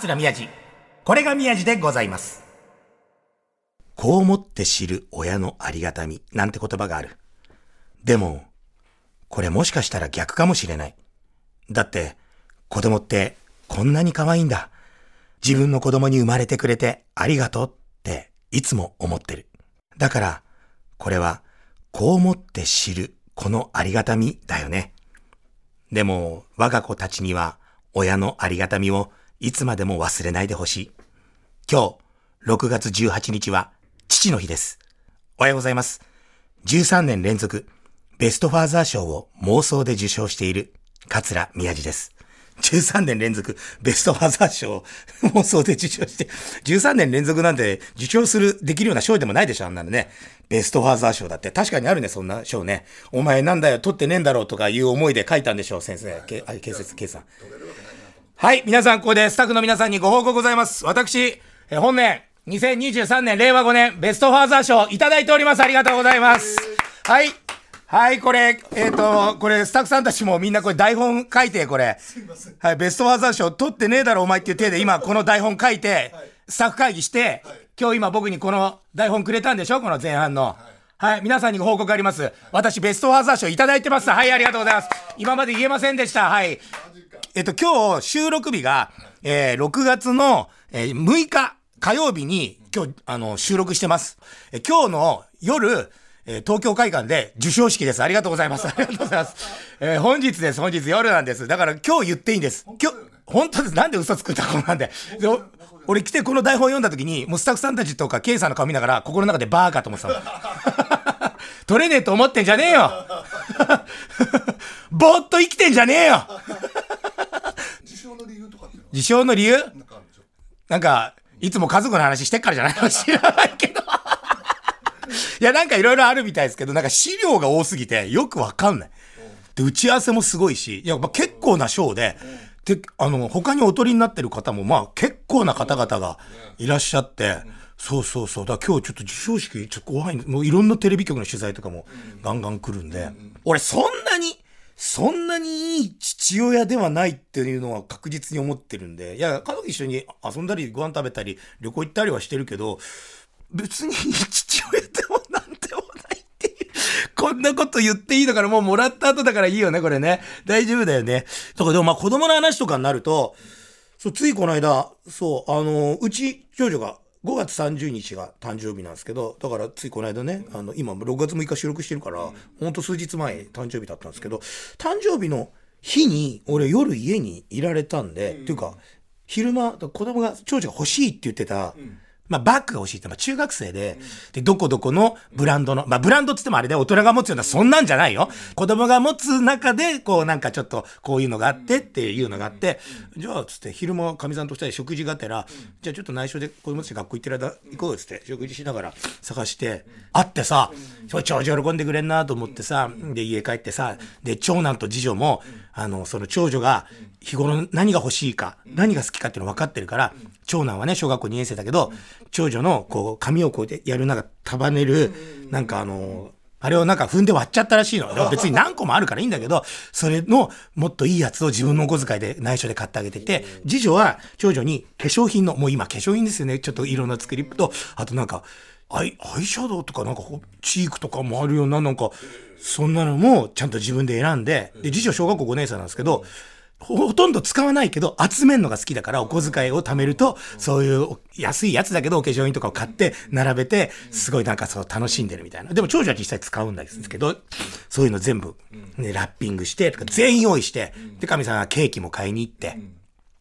桂宮治。これが宮治でございます。こう思って知る親のありがたみなんて言葉がある。でも、これもしかしたら逆かもしれない。だって、子供ってこんなに可愛いんだ。自分の子供に生まれてくれてありがとうっていつも思ってる。だから、これは、こう思って知るこのありがたみだよね。でも、我が子たちには、親のありがたみをいつまでも忘れないでほしい。今日、6月18日は、父の日です。おはようございます。13年連続、ベストファーザー賞を妄想で受賞している、桂宮治です。13年連続、ベストファーザー賞を 妄想で受賞して、13年連続なんて受賞する、できるような賞でもないでしょ、あんなのね。ベストファーザー賞だって。確かにあるね、そんな賞ね。お前なんだよ、取ってねえんだろうとかいう思いで書いたんでしょう、先生。けあ、警察、警さん。はい、皆さん、ここでスタッフの皆さんにご報告ございます。私、えー本年、2023年、令和5年、ベストファーザー賞いただいております。ありがとうございます。はい。はい、これ、えっ、と、これ、スタッフさんたちもみんなこれ台本書いて、これ。はい、ベストファーザー賞取ってねえだろ、お前っていう手で今、この台本書いて、スタッフ会議して、今日今僕にこの台本くれたんでしょ？この前半の。はい、皆さんにご報告あります。私、ベストファーザー賞いただいてます。はい、ありがとうございます。今まで言えませんでした。はい。えっと、今日、収録日が、えー6月の、えー6日、火曜日に、今日、あの、収録してます。えー今日の夜、えー東京会館で授賞式です。ありがとうございます。ありがとうございます。えー本日です。本日夜なんです。だから今日言っていいんです。今日、本当です。なんで嘘つくんだ、こんなんで。でお俺来てこの台本読んだ時に、もうスタッフさんたちとか、ケイさんの顔見ながら、心の中でバーカと思ってたの。取れねえと思ってんじゃねえよ ぼーっと生きてんじゃねえよ由？とかっていうの理由なんかいつも家族の話してっからじゃない？の 知らないけど。いや、なんかいろいろあるみたいですけど、なんか資料が多すぎてよくわかんない。で、打ち合わせもすごいし、いや、まあ、結構な賞で、で、あの、他にお取りになってる方も、まあ、結構な方々がいらっしゃって、そうそうそう。だ今日ちょっと授賞式、ちょっと怖い。もういろんなテレビ局の取材とかもガンガン来るんで、俺そんなに、そんなにいい父親ではないっていうのは確実に思ってるんで、いや、家族一緒に遊んだり、ご飯食べたり、旅行行ったりはしてるけど、別に父親でもなんでもないっていう。こんなこと言っていいのかなもうもらった後だからいいよね、これね。大丈夫だよね。だかでもまあ子供の話とかになると、そう、ついこの間、そう、あの、うち長女が5月30日が誕生日なんですけど、だからついこの間ね、あの、今6月6日収録してるから、ほんと数日前誕生日だったんですけど、誕生日の日に俺夜家にいられたんで、っていうか、昼間、子供が、長女が欲しいって言ってた、まあ、バッグが欲しいって、まあ、中学生で、で、どこどこのブランドの、まあ、ブランドって言ってもあれで大人が持つような、そんなんじゃないよ。子供が持つ中で、こう、なんかちょっと、こういうのがあってっていうのがあって、じゃあ、つって、昼間、かみさんと二人で食事があったら、じゃあちょっと内緒で子供たち学校行ってる間、行こうよ、つって、食事しながら探して、会ってさ、そう長女喜んでくれんなと思ってさ、で、家帰ってさ、で、長男と次女も、あの、その長女が、日頃何が欲しいか、何が好きかっていうの分かってるから、長男はね、小学校2年生だけど、長女の、こう、髪をこうやってやる、なんか、束ねる、なんかあの、あれをなんか踏んで割っちゃったらしいの。別に何個もあるからいいんだけど、それのもっといいやつを自分のお小遣いで内緒で買ってあげてて、次女は長女に化粧品の、もう今化粧品ですよね、ちょっと色のつくリップと、あとなんか、アイ、アイシャドウとかなんか、チークとかもあるよな、なんか、そんなのもちゃんと自分で選んで、で、次女小学校5年生なんですけど、ほほとんど使わないけど、集めるのが好きだから、お小遣いを貯めると、そういう安いやつだけど、お化粧品とかを買って、並べて、すごいなんかそう楽しんでるみたいな。でも長女は実際使うんですけど、そういうの全部、ね、ラッピングして、とか全員用意して、で、神さんがケーキも買いに行って、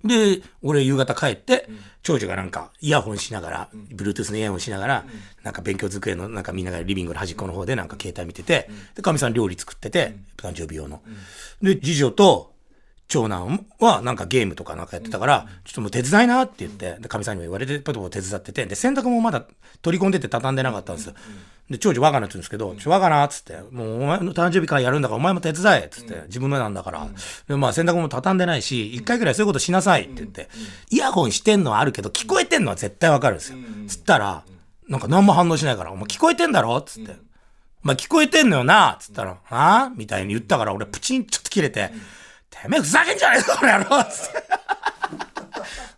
で、俺夕方帰って、長女がなんかイヤホンしながら、Bluetooth のイヤホンしながら、なんか勉強机のなんか見ながらリビングの端っこの方でなんか携帯見てて、で、かみさん料理作ってて、誕生日用の。で、次女と長男はなんかゲームとかなんかやってたから、ちょっともう手伝いなって言って、で、かみさんにも言われて、パトパト手伝ってて、で、洗濯もまだ取り込んでて畳んでなかったんですよ。で、長女我がなって言うんですけど、ちょ、我がなっつって、もうお前の誕生日会やるんだからお前も手伝えっつって、自分のなんだから。で、まあ洗濯も畳んでないし、一回ぐらいそういうことしなさいって言って、イヤホンしてんのはあるけど、聞こえてんのは絶対わかるんですよ。つったら、なんか何も反応しないから、お前聞こえてんだろっつって。まあ、聞こえてんのよなつったら、あみたいに言ったから、俺プチンちょっと切れて、てめえふざけんじゃねえぞ、この野郎つって。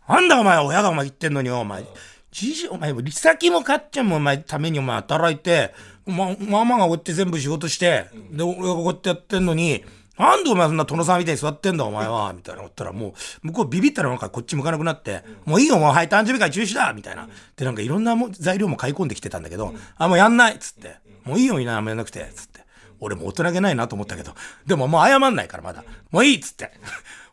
なんだお前、親がお前言ってんのに、お前。じじ、お前、リサキもかっちゃんもお前、ためにお前働いて、ま、ママがこうやって全部仕事して、で、俺がこうやってやってんのに、なんでお前そんな殿さんみたいに座ってんだお前はみたいな思ったらもう、向こうビビったらなんかこっち向かなくなって、もういいよもうはい誕生日会中止だみたいな。で、なんかいろんなも材料も買い込んできてたんだけど、あ、もうやんないっつって。もういいよみんなやめなくて、つって。俺も大人げないなと思ったけど、でももう謝んないからまだ。もういいっつって。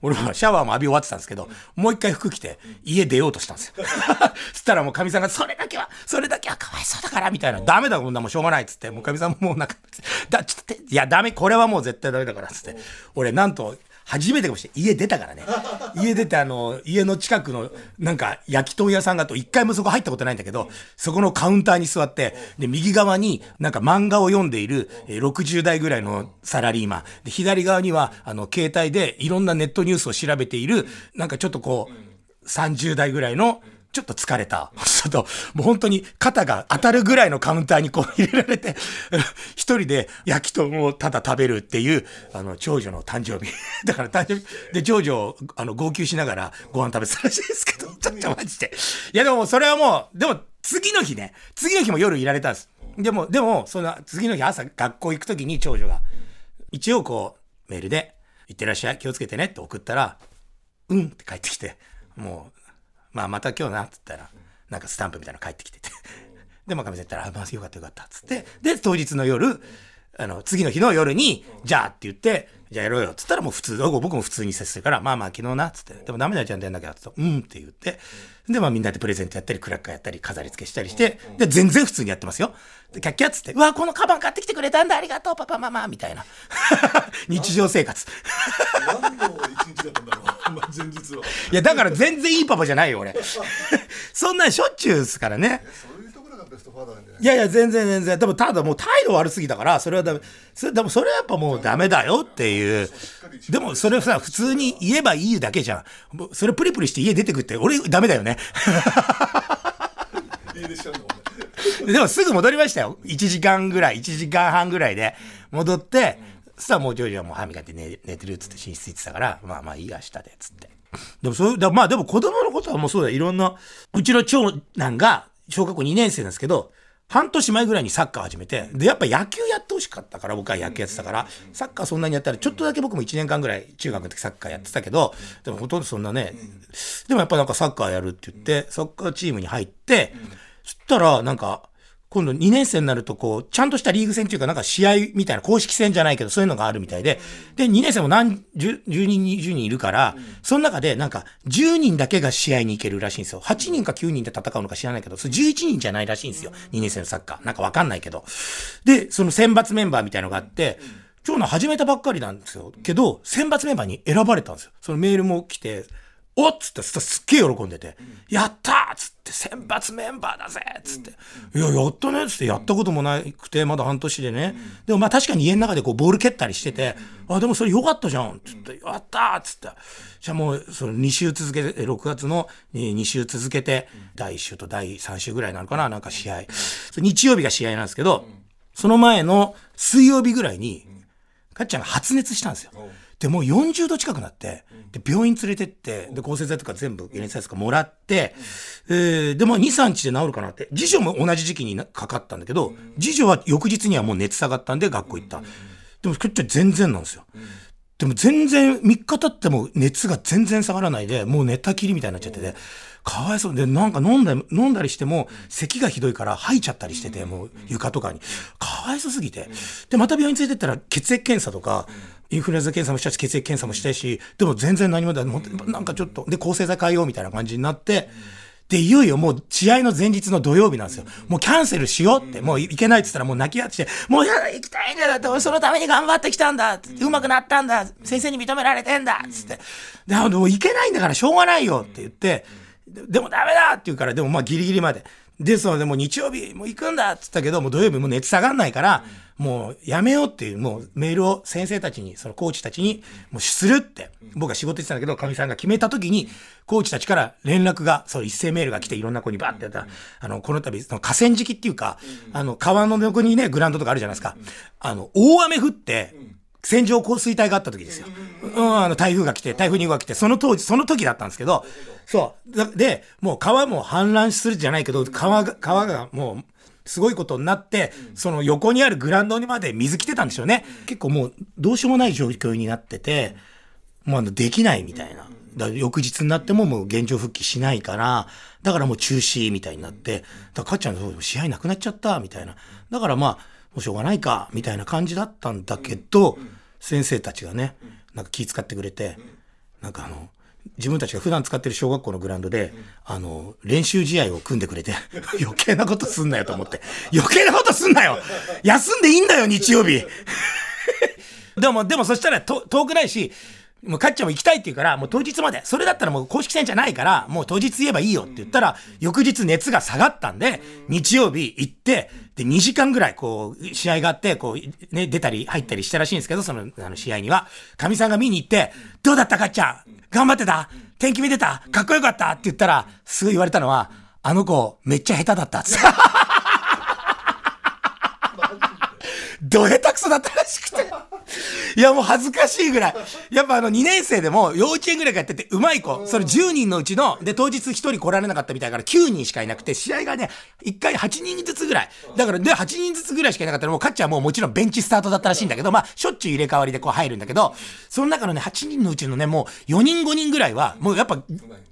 俺もシャワーも浴び終わってたんですけど、もう一回服着て家出ようとしたんですよ。そしたらもうかみさんが、それだけは、それだけはかわいそうだから、みたいな。ダメだ、こんなもんしょうがないっつって。もうかみさんももうなんか、だ、ちょっと、いや、ダメ、これはもう絶対ダメだから、つって。俺なんと、初めてかもしれない。家出たからね。家出てあの、家の近くの、なんか、焼き豚屋さんがあと、一回もそこ入ったことないんだけど、そこのカウンターに座って、で、右側になんか漫画を読んでいる、えー60代ぐらいのサラリーマン。で、左側には、あの、携帯でいろんなネットニュースを調べている、なんかちょっとこう、30代ぐらいの、ちょっと疲れた。ちょっと、もう本当に肩が当たるぐらいのカウンターにこう入れられて、一人で焼き豚をただ食べるっていう、あの、長女の誕生日。だから誕生日、で、長女、あの、号泣しながらご飯食べてたらしいですけど、ちょっとマジで。いやでもそれはもう、でも次の日ね、次の日も夜いられたんです。でも、でも、その次の日朝学校行くときに長女が、一応こう、メールで、いってらっしゃい、気をつけてねって送ったら、うんって帰ってきて、もう、まあまた今日なっつったら、なんかスタンプみたいなの返ってきてて。で、まあ、かみさん言ったら、あ、まあよかったよかったっつって、で、当日の夜、あの、次の日の夜に、じゃあって言って、じゃあやろうよっつったらもう普通、僕も普通に接するから、まあまあ昨日なっつって、でもダメだよちゃんとやんなきゃっつって、うんって言って、で、まあみんなでプレゼントやったり、クラッカーやったり、飾り付けしたりして、で、全然普通にやってますよ。で、キャッキャッつって、うわ、このカバン買ってきてくれたんだ、ありがとう、パパ、ママ、みたいな。日常生活。何の一日だったんだろう、まあ、前日は。いや、だから全然いいパパじゃないよ、俺。そんなんしょっちゅうですからね。ベストファーダーなんじゃないいやいや、全然全然。でも、ただもう態度悪すぎだから、それはダメ。それでも、それはやっぱもうダメだよっていう。でも、それさ、普通に言えばいいだけじゃん。それプリプリして家出てくって、俺ダメだよね。家出しちゃうんだもんね。でも、すぐ戻りましたよ。1時間ぐらい、1時間半ぐらいで戻って、そしたらもうジョージはもう歯磨いて寝寝てるっつって寝室行ってたから、まあまあいいや、明日で、つって。でもそうだまあでも子供のことはもうそうだよ。いろんな、うちの長男が小学校2年生なんですけど、半年前ぐらいにサッカー始めて、で、やっぱ野球やってほしかったから、僕は野球やってたから、サッカーそんなにやったら、ちょっとだけ僕も1年間ぐらい中学の時サッカーやってたけど、でもほとんどそんなね、でもやっぱなんかサッカーやるって言って、サッカーチームに入って、そしたらなんか、今度2年生になるとこう、ちゃんとしたリーグ戦っていうかなんか試合みたいな公式戦じゃないけどそういうのがあるみたいで、で、2年生も何十、10人、20人いるから、その中でなんか10人だけが試合に行けるらしいんですよ。8人か9人で戦うのか知らないけど、それ11人じゃないらしいんですよ。2年生のサッカー。なんかわかんないけど。で、その選抜メンバーみたいのがあって、長男始めたばっかりなんですよ。けど、選抜メンバーに選ばれたんですよ。そのメールも来て、おっつって、すっげえ喜んでて、やったつって、選抜メンバーだぜっつって、いや、やったねっつって、やったこともなくて、まだ半年でね。でもまあ確かに家の中でこうボール蹴ったりしてて、あ、でもそれよかったじゃんっつって、やったつって。じゃあもう、その2週続けて、6月の2週続けて、第1週と第3週ぐらいなのかな、なんか試合。日曜日が試合なんですけど、その前の水曜日ぐらいに、かっちゃんが発熱したんですよ。で、もう40度近くなって、で、病院連れてって、で、抗生剤とか全部、解熱剤とかもらって、えーで、まあ、2、3日で治るかなって。次女も同じ時期になかかったんだけど、次女は翌日にはもう熱下がったんで学校行った。でも、かっちゃん全然なんですよ。でも全然3日経っても熱が全然下がらないで、もう寝たきりみたいになっちゃってて、かわいそうで、なんか飲んだ、飲んだりしても、咳がひどいから吐いちゃったりしてて、もう床とかに。かわいそうすぎて。で、また病院連れてったら血液検査とか、インフルエンザ検査もしたし、血液検査もしたし、でも全然何もなんかちょっと、で、抗生剤変えようみたいな感じになって、で、いよいよもう試合の前日の土曜日なんですよ。もうキャンセルしようって、もう行けないって言ったらもう泣き合ってて、もうやだ、行きたいんだって、俺そのために頑張ってきたんだって、上手くなったんだ先生に認められてんだつって。で、あもう行けないんだからしょうがないよって言って、ででもダメだって言うから、でもまあギリギリまで。で、その、でもう日曜日もう行くんだって言ったけど、もう土曜日もう熱下がんないから、もうやめようっていう、もうメールを先生たちに、そのコーチたちに、もうするって、僕は仕事してたんだけど、かみさんが決めた時に、コーチたちから連絡が、そう一斉メールが来て、いろんな子にバーってやったら、あの、この度、その河川敷っていうか、あの、川の横にね、グラウンドとかあるじゃないですか。あの、大雨降って、線状降水帯があった時ですよ。うん、あの、台風が来て、台風2号が来て、その当時、その時だったんですけど、そう。だで、もう川も氾濫するじゃないけど、川が、川がもう、すごいことになって、その横にあるグラウンドにまで水来てたんでしょうね。結構もう、どうしようもない状況になってて、もうあの、できないみたいな。だ翌日になってももう現状復帰しないから、だからもう中止みたいになって、だからかっちゃん試合なくなっちゃったみたいな。だからまあ、ももうしょうがないか、みたいな感じだったんだけど、先生たちがね、なんか気遣ってくれて、なんかあの、自分たちが普段使ってる小学校のグラウンドで、あの、練習試合を組んでくれて、余計なことすんなよと思って。余計なことすんなよ休んでいいんだよ、日曜日 でも、でもそしたら遠くないし、もうかっちゃんも行きたいって言うから、もう当日まで。それだったらもう公式戦じゃないから、もう当日言えばいいよって言ったら、翌日熱が下がったんで、日曜日行って、で、2時間ぐらい、こう、試合があって、こう、ね、出たり入ったりしたらしいんですけど、その、あの、試合には。かみさんが見に行って、どうだったかっちゃん？頑張ってた？天気見てた？かっこよかった？って言ったら、すぐ言われたのは、あの子、めっちゃ下手だったっつって。ど下手くそだったらしくて。いや、もう恥ずかしいぐらい。やっぱあの2年生でも幼稚園ぐらいからやってて、うまい子。それ10人のうちの、で、当日1人来られなかったみたいだから9人しかいなくて、試合がね、1回8人ずつぐらい。だから、で、8人ずつぐらいしかいなかったら、もうカッチャーはもうもちろんベンチスタートだったらしいんだけど、まあ、しょっちゅう入れ替わりでこう入るんだけど、その中のね、8人のうちのね、もう4人5人ぐらいは、もうやっぱ、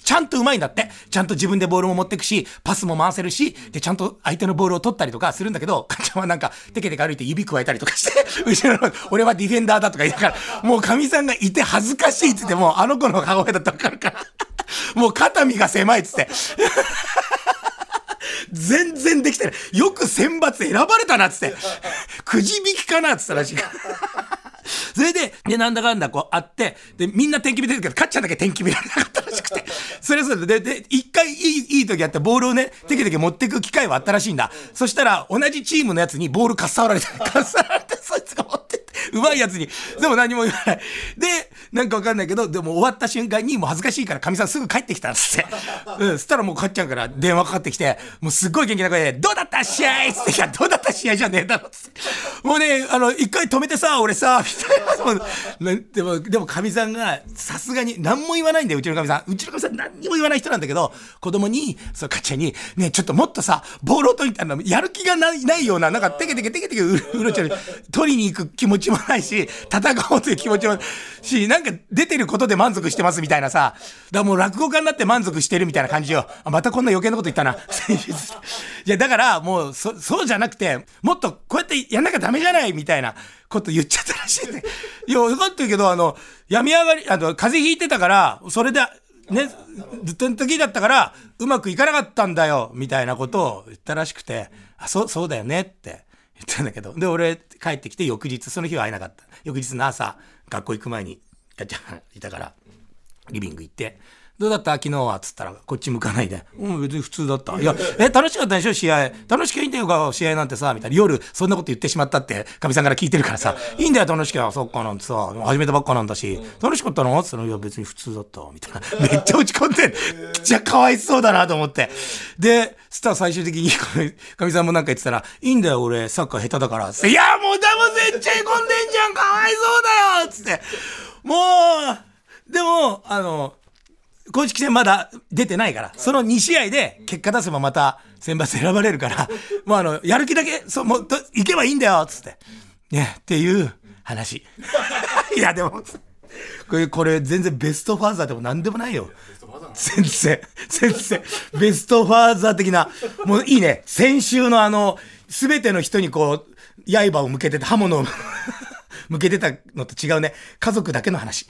ちゃんとうまいんだって。ちゃんと自分でボールも持ってくし、パスも回せるし、で、ちゃんと相手のボールを取ったりとかするんだけど、カッチャーはなんか、テケテケ歩いて指加えたりとかして、後ろの、俺はディフェンダーだとか言いながら、もうかみさんがいて恥ずかしいっつって、もうあの子の母親だってわかるから、もう肩身が狭いっつって。全然できてない。よく選抜選ばれたなっつって。くじ引きかなっつったらしい。それで、で、なんだかんだこうあって、で、みんな天気見てるけど、カッチャーだけ天気見られなかったらしくて。それぞれで、で、一回いい、いい時あったボールをね、テケテケ持ってく機会はあったらしいんだ。そしたら、同じチームのやつにボールかっさわられた、かっさわられて、そいつが持、うまいやつに。でも何も言わない。で、なんかわかんないけど、でも終わった瞬間にもう恥ずかしいから、かみさんすぐ帰ってきたっつって。うん、そしたらもうかっちゃんから電話かかってきて、もうすっごい元気な声で、どうだった試合っつって、いや、どうだった試合じゃねえだろっつって。もうね、あの、一回止めてさ、俺さ、みたいな。でも、でもかみさんが、さすがに何も言わないんだよ、うちのかみさん。うちのかみさん何にも言わない人なんだけど、子供に、そう、かっちゃんに、ね、ちょっともっとさ、ボールを取り、あの、やる気がないないような、なんか、テケテケテケテケううろちょろ、取りに行く気持ちもないし、戦おうという気持ちもし、なんか出てることで満足してますみたいなさ、だからもう落語家になって満足してるみたいな感じよ。あまたこんな余計なこと言ったな。いや、だからもう、そ、そうじゃなくて、もっとこうやってやんなきゃダメじゃないみたいなこと言っちゃったらしいね。いや、分かってるけど、あの、病み上がり、あの、風邪ひいてたから、それで、ね、ずっとの時だったから、うまくいかなかったんだよ、みたいなことを言ったらしくて、あ、そう、そうだよねって言ったんだけど、で、俺帰ってきて翌日、その日は会えなかった。翌日の朝、学校行く前に、ガチャンいたから、リビング行って、どうだった昨日はつったら、こっち向かないで。うん、別に普通だった。いや、え、楽しかったでしょ？試合。楽しきゃいいんだよか、試合なんてさ、みたいな。夜、そんなこと言ってしまったって、かみさんから聞いてるからさ、いいんだよ、楽しきゃ、そっかなんてさ、始めたばっかなんだし、楽しかったの？つったら、いや、別に普通だった、みたいな。めっちゃ落ち込んで、めっちゃかわいそうだなと思って。で、そしたら最終的に、かみさんもなんか言ってたら、いいんだよ、俺、サッカー下手だから。いや、もうだもめっちゃへこんでんじゃん、かわいそうだよつって。もう、でも、あの、公式戦まだ出てないから、その2試合で結果出せばまた選抜選ばれるから、もうあの、やる気だけ、そう、もう、と行けばいいんだよつって。ね、っていう話。いや、でも、これ、これ全然ベストファーザーでも何でもないよ。先生、先生、ベストファーザー的な、もういいね。先週のあの、すべての人にこう、刃を向けてて刃物を 向けてたのと違うね。家族だけの話。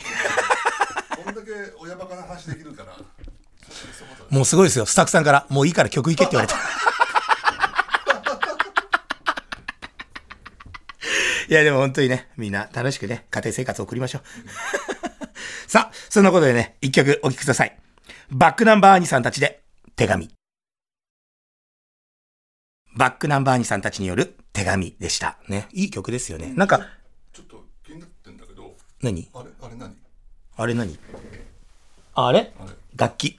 親バカな話できるから もうすごいですよ。スタッフさんから、もういいから曲いけって言われた。いや、でも本当にね、みんな楽しくね、家庭生活を送りましょう。さあ、そんなことでね、一曲お聴きください。バックナンバー兄さんたちで、手紙。バックナンバー兄さんたちによる手紙でした。ね。いい曲ですよね。なんか、ちょっと気になってんだけど何？あれあれ何？あれ何？あれ？楽器。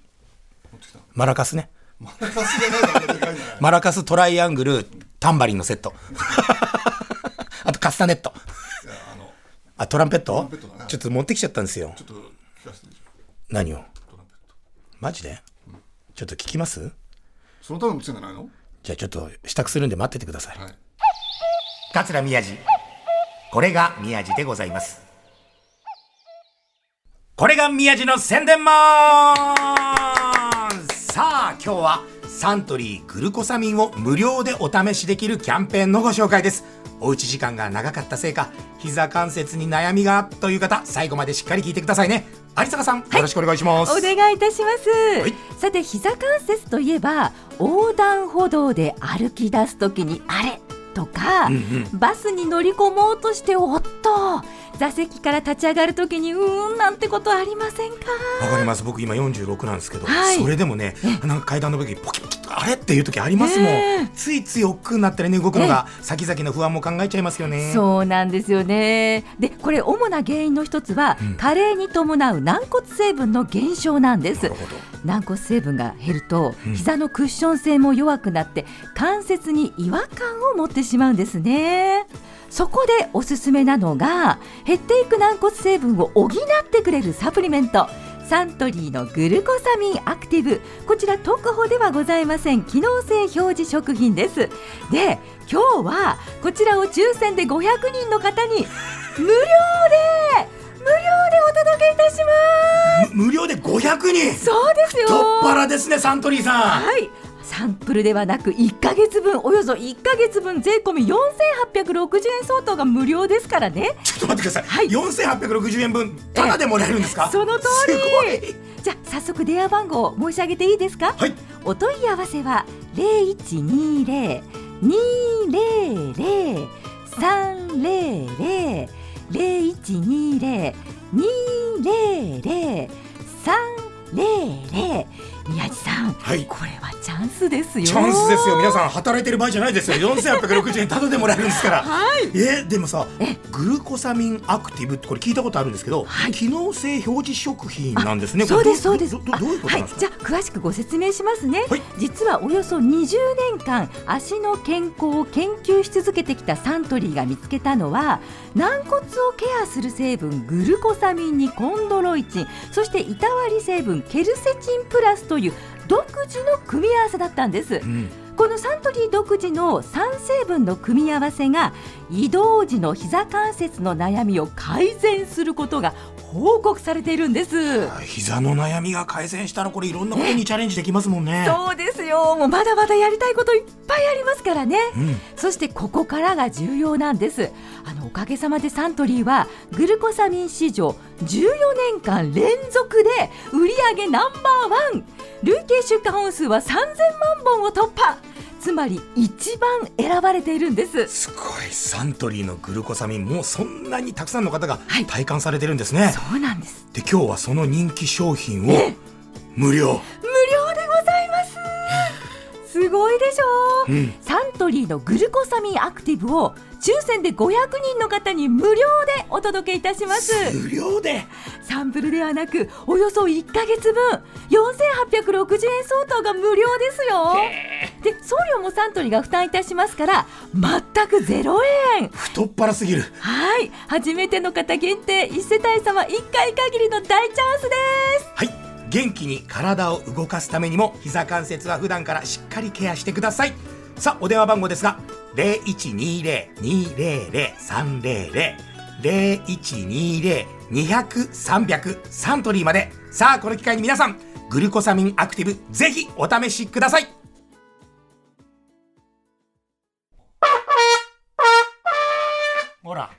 マラカスね。マラカスがないだけでかいんじゃない？マラカストライアングル、タンバリンのセット。あとカスタネット。あのあ、トランペット？トランペットだねちょっと持ってきちゃったんですよち。ょっと聞かせて何を？トランペットマジで？ちょっと聞きます？そのための来てんじゃないの？じゃあちょっと支度するんで待っててください。はい桂宮治。これが宮治でございます。これが宮治の宣伝マンさあ、今日はサントリーグルコサミンを無料でお試しできるキャンペーンのご紹介です。おうち時間が長かったせいか、膝関節に悩みがという方、最後までしっかり聞いてくださいね。有坂さん、よろしくお願いします。お願いいたします、いさて膝関節といえば横断歩道で歩き出すときにあれとか、バスに乗り込もうとしておっと座席から立ち上がるときにうーんなんてことありませんか？わかります。僕今46なんですけど、はい。それでもねなんか階段の時にポキポキとあれっていう時ありますもん、ねついつい億劫になったりね動くのが先々の不安も考えちゃいますよね。そうなんですよね。でこれ主な原因の一つは、加齢に伴う軟骨成分の減少なんです。なるほど。軟骨成分が減ると、膝のクッション性も弱くなって関節に違和感を持ってしまうんですね。そこでおすすめなのが減っていく軟骨成分を補ってくれるサプリメント。サントリーのグルコサミンアクティブ。こちら特保ではございません。機能性表示食品です。で今日はこちらを抽選で500人の方に無料で無料でお届けいたします。む無料で500人。そうですよ。太っ腹ですねサントリーさん。はいサンプルではなく1ヶ月分およそ1ヶ月分税込み4860円相当が無料ですからね。ちょっと待ってください、はい。4860円分タダでもらえるんですか？その通り。じゃあ早速電話番号申し上げていいですか？はい。お問い合わせは0120 200 300 0120 200 300宮地さん、はい。これはチャンスですよ。チャンスですよ。皆さん働いてる場合じゃないですよ。4860円タダでもらえるんですから。はい。えでもさグルコサミンアクティブってこれ聞いたことあるんですけど、はい。機能性表示食品なんですね。そうですそうです。どどどどういうことなんですか、はい、じゃあ詳しくご説明しますね、はい。実はおよそ20年間足の健康を研究し続けてきたサントリーが見つけたのは軟骨をケアする成分グルコサミンにコンドロイチンそしていたわり成分ケルセチンプラスという独自の組み合わせだったんです、うん。このサントリー独自の3成分の組み合わせが移動時の膝関節の悩みを改善することが報告されているんです。膝の悩みが改善したらこれいろんなことにチャレンジできますもんね。そうですよ。もうまだまだやりたいこといっぱいありますからね、うん。そしてここからが重要なんです。あのおかげさまでサントリーはグルコサミン市場14年間連続で売上ナンバーワン累計出荷本数は3000万本を突破。つまり一番選ばれているんです。すごい。サントリーのグルコサミンもうそんなにたくさんの方がはい。体感されてるんですね。そうなんです。で今日はその人気商品を無料。無料すごいでしょ？う、うん。サントリーのグルコサミンアクティブを抽選で500人の方に無料でお届けいたします。無料で？サンプルではなくおよそ1ヶ月分。4860円相当が無料ですよ。で送料もサントリーが負担いたしますから全く0円。太っ腹すぎる。はい。初めての方限定1世帯様1回限りの大チャンスです。はい。元気に体を動かすためにも膝関節は普段からしっかりケアしてください。さあお電話番号ですが0120-200-300 0120-200-300サントリーまでさあこの機会に皆さんグルコサミンアクティブぜひお試しくださいほら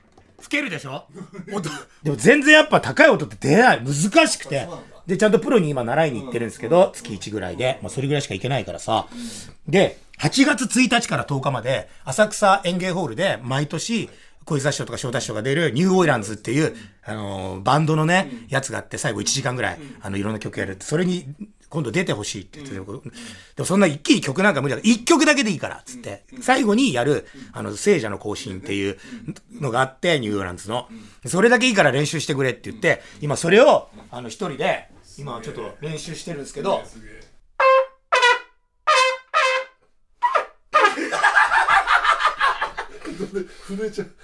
吹けるでしょ？音でも全然やっぱ高い音って出ない。難しくて。で、ちゃんとプロに今習いに行ってるんですけど、月1ぐらいで。まあそれぐらいしか行けないからさ。で、8月1日から10日まで、浅草園芸ホールで毎年、小遊三師匠とか翔太師匠が出るニューオイランズっていう、あのーバンドのね、やつがあって、最後1時間ぐらい、あの、いろんな曲やるって、それに、今度出てほしいって言ってて、でもそんな一気に曲なんか無理だから、1曲だけでいいから、つって、最後にやる、あの、聖者の行進っていうのがあって、ニューオイランズの。それだけいいから練習してくれって言って、今それを、あの、一人で、今ちょっと練習してるんですけど、震えちゃう。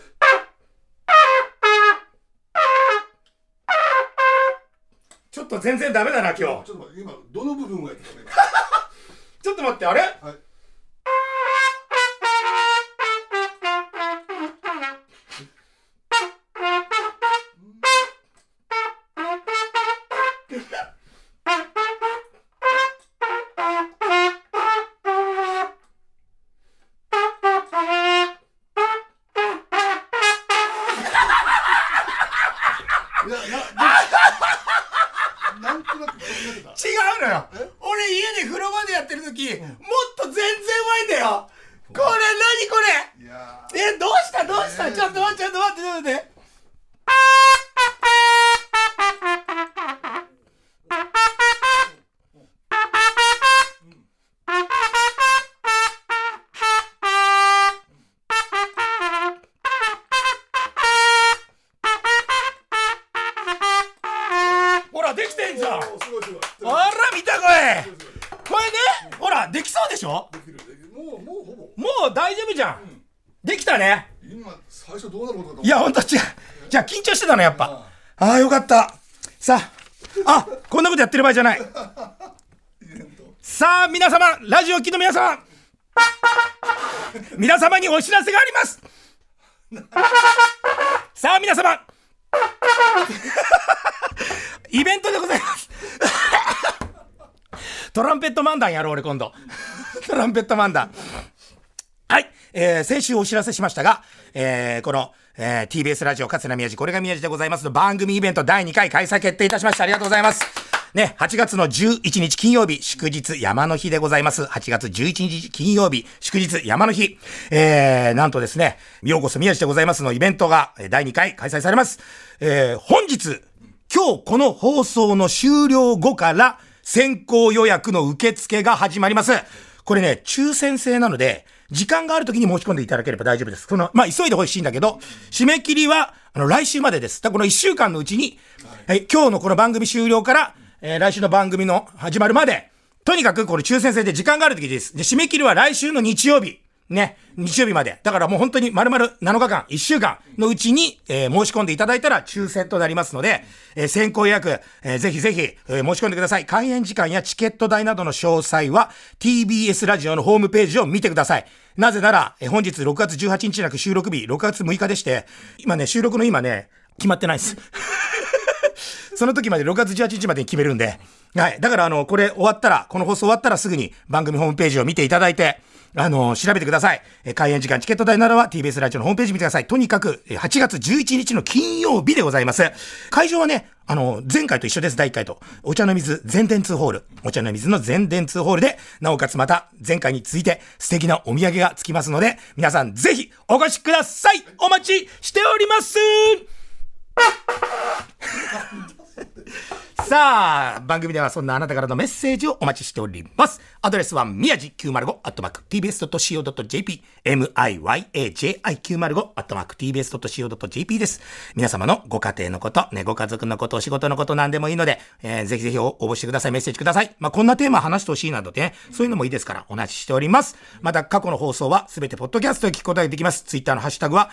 ちょっと全然ダメだな、今日。ちょっと待って今どの部分がやってたねちょっと待って、あれ？はいいできそうでしょ？できるできるもうもうほぼもう大丈夫じゃんできたね今最初どうなることかいや、ほんと違う。じゃあ、緊張してたの、やっぱ。ああ、よかった。さあ、あ、こんなことやってる場合じゃない。さあ、皆様、ラジオを聴きの皆様、皆様にお知らせがあります。さあ、皆様、イベントでございます。トランペット漫談やろう、俺今度。トランペット漫談。はい。えー、先週お知らせしましたが、えー、この、えー、TBS ラジオ、桂宮治、これが宮治でございますの番組イベント第2回開催決定いたしました。ありがとうございます。ね、8月の11日金曜日、祝日山の日でございます。8月11日金曜日、祝日山の日。えー、なんとですね、ようこそ宮治でございますのイベントが第2回開催されます。えー、本日、今日この放送の終了後から先行予約の受付が始まります。これね、抽選制なので、時間がある時に申し込んでいただければ大丈夫です。その、まあ、急いでほしいんだけど、締め切りは、あの、来週までです。だからこの1週間のうちに、はい、今日のこの番組終了から、えー来週の番組の始まるまで、とにかくこれ抽選制で時間がある時です。で、締め切りは来週の日曜日。ね、日曜日まで。だからもう本当に丸々7日間、1週間のうちに、えー申し込んでいただいたら抽選となりますので、えー先行予約、えーぜひぜひ、えー申し込んでください。開演時間やチケット代などの詳細は TBS ラジオのホームページを見てください。なぜなら、えー本日6月18日なく収録日、6月6日でして、今ね、収録の今ね、決まってないです。その時まで6月18日までに決めるんで、はい。だから、あの、これ終わったら、この放送終わったらすぐに番組ホームページを見ていただいて、あの、調べてください。え開演時間、チケット代などは TBS ラジオのホームページ見てください。とにかく、えー8月11日の金曜日でございます。会場はね、あの、前回と一緒です、第1回と。お茶の水全電通ホール。お茶の水の全電通ホールで、なおかつまた、前回に続いて素敵なお土産がつきますので、皆さんぜひお越しくださいお待ちしておりますさあ、番組ではそんなあなたからのメッセージをお待ちしております。アドレスは、宮地905、アットマーク、tbs.co.jp、miyaji905、アットマーク、tbs.co.jp です。皆様のご家庭のこと、ね、ご家族のこと、お仕事のことなんでもいいので、えーぜひぜひ応募してください。メッセージください。まあ、こんなテーマ話してほしいなどね、そういうのもいいですから、お待ちしております。また、過去の放送はすべてポッドキャストで聞くことができます。ツイッターのハッシュタグは、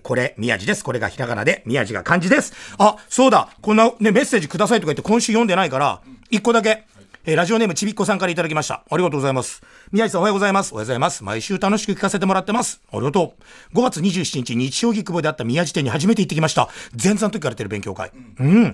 これ、宮地です。これがひらがなで、宮地が漢字です。あ、そうだ。こんなね、メッセージくださいとか言って今週読んでないから、一個だけ。えーラジオネームちびっこさんからいただきました。ありがとうございます。宮地さんおはようございます。おはようございます。毎週楽しく聞かせてもらってます。ありがとう。5月27日、日曜日久保であった宮地店に初めて行ってきました。前座の時からやってる勉強会。うん。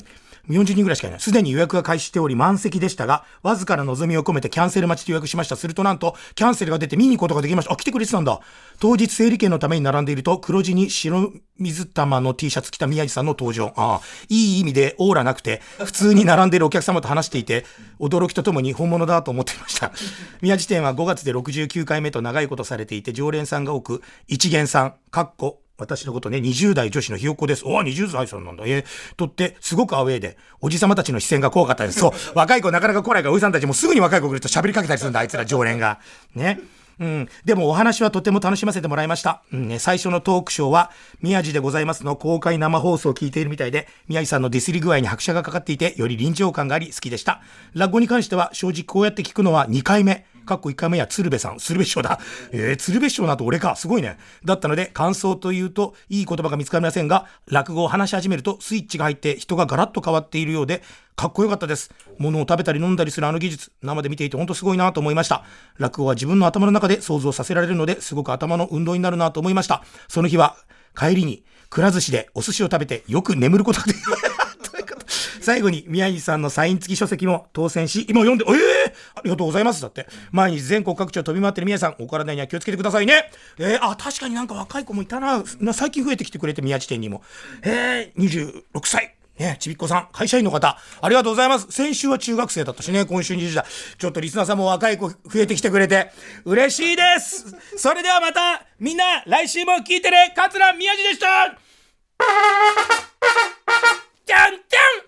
40人ぐらいしかいない。すでに予約が開始しており満席でしたが、わずかな望みを込めてキャンセル待ちで予約しました。するとなんと、キャンセルが出て見に行くことができました。あ、来てくれてたんだ。当日整理券のために並んでいると、黒地に白水玉の T シャツ着た宮地さんの登場。ああ、いい意味でオーラなくて、普通に並んでいるお客様と話していて、驚きとともに本物だと思っていました。宮地店は5月で69回目と長いことされていて、常連さんが多く、一元さん、かっこ、私のことね、20代女子のひよっこです。おお、20代さんなんだ。えー、とって、すごくアウェーで、おじさまたちの視線が怖かったです。そう、若い子なかなか来ないから、おじさんたちもすぐに若い子来ると喋りかけたりするんだ、あいつら常連が。ね。うん。でもお話はとても楽しませてもらいました。うんね、最初のトークショーは、宮地でございますの公開生放送を聞いているみたいで、宮地さんのディスり具合に拍車がかかっていて、より臨場感があり好きでした。落語に関しては、正直こうやって聞くのは2回目。かっこ1回目や鶴瓶さん、鶴瓶師匠だ。えー、鶴瓶師匠なと俺か。すごいね。だったので、感想というと、いい言葉が見つかりませんが、落語を話し始めると、スイッチが入って、人がガラッと変わっているようで、かっこよかったです。物を食べたり飲んだりするあの技術、生で見ていて本当すごいなと思いました。落語は自分の頭の中で想像させられるので、すごく頭の運動になるなと思いました。その日は、帰りに、くら寿司でお寿司を食べて、よく眠ることができました。最後に宮城さんのサイン付き書籍も当選し、今読んで、ええありがとうございます。だって。毎日全国各地を飛び回ってる宮さん、お体には気をつけてくださいね。えー、あ、確かになんか若い子もいたな。な最近増えてきてくれて、宮地店にも。えー、26歳。ね、ちびっこさん、会社員の方、ありがとうございます。先週は中学生だったしね、今週20代。ちょっとリスナーさんも若い子増えてきてくれて、嬉しいです。それではまた、みんな、来週も聞いてね。桂宮治でしたじゃんじゃん